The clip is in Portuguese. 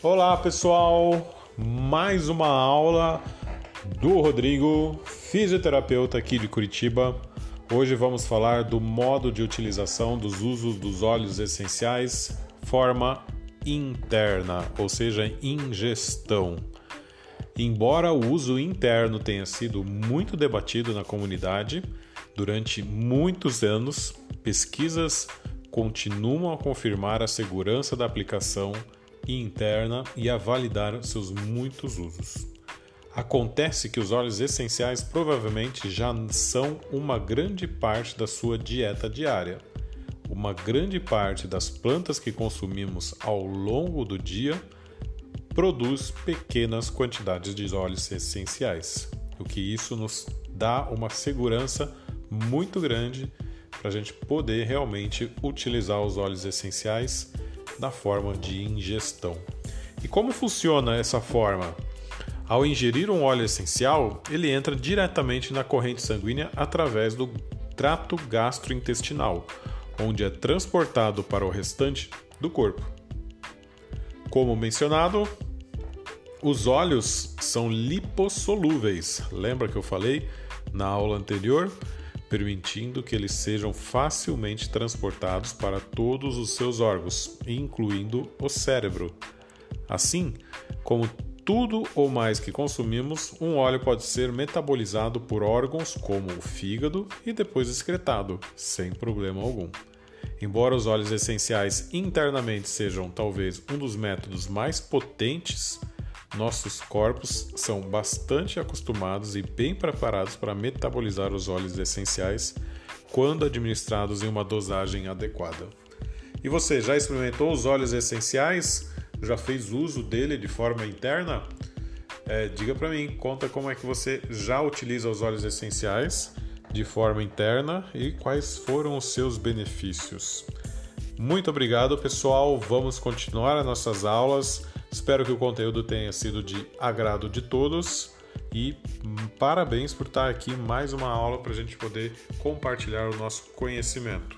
Olá pessoal, mais uma aula do Rodrigo, fisioterapeuta aqui de Curitiba. Hoje vamos falar do modo de utilização dos usos dos óleos essenciais, forma interna, ou seja, ingestão. Embora o uso interno tenha sido muito debatido na comunidade durante muitos anos, pesquisas continuam a confirmar a segurança da aplicação interna e a validar seus muitos usos. Acontece que os óleos essenciais provavelmente já são uma grande parte da sua dieta diária. Uma grande parte das plantas que consumimos ao longo do dia produz pequenas quantidades de óleos essenciais, o que isso nos dá uma segurança muito grande para a gente poder realmente utilizar os óleos essenciais da forma de ingestão. E como funciona essa forma? Ao ingerir um óleo essencial, ele entra diretamente na corrente sanguínea através do trato gastrointestinal, onde é transportado para o restante do corpo. Como mencionado, os óleos são lipossolúveis. Lembra que eu falei na aula anterior? Permitindo que eles sejam facilmente transportados para todos os seus órgãos, incluindo o cérebro. Assim, como tudo ou mais que consumimos, um óleo pode ser metabolizado por órgãos como o fígado e depois excretado, sem problema algum. Embora os óleos essenciais internamente sejam talvez um dos métodos mais potentes nossos corpos são bastante acostumados e bem preparados para metabolizar os óleos essenciais quando administrados em uma dosagem adequada. E você já experimentou os óleos essenciais? Já fez uso dele de forma interna? É, diga para mim, conta como é que você já utiliza os óleos essenciais de forma interna e quais foram os seus benefícios. Muito obrigado, pessoal. Vamos continuar as nossas aulas. Espero que o conteúdo tenha sido de agrado de todos e parabéns por estar aqui mais uma aula para a gente poder compartilhar o nosso conhecimento.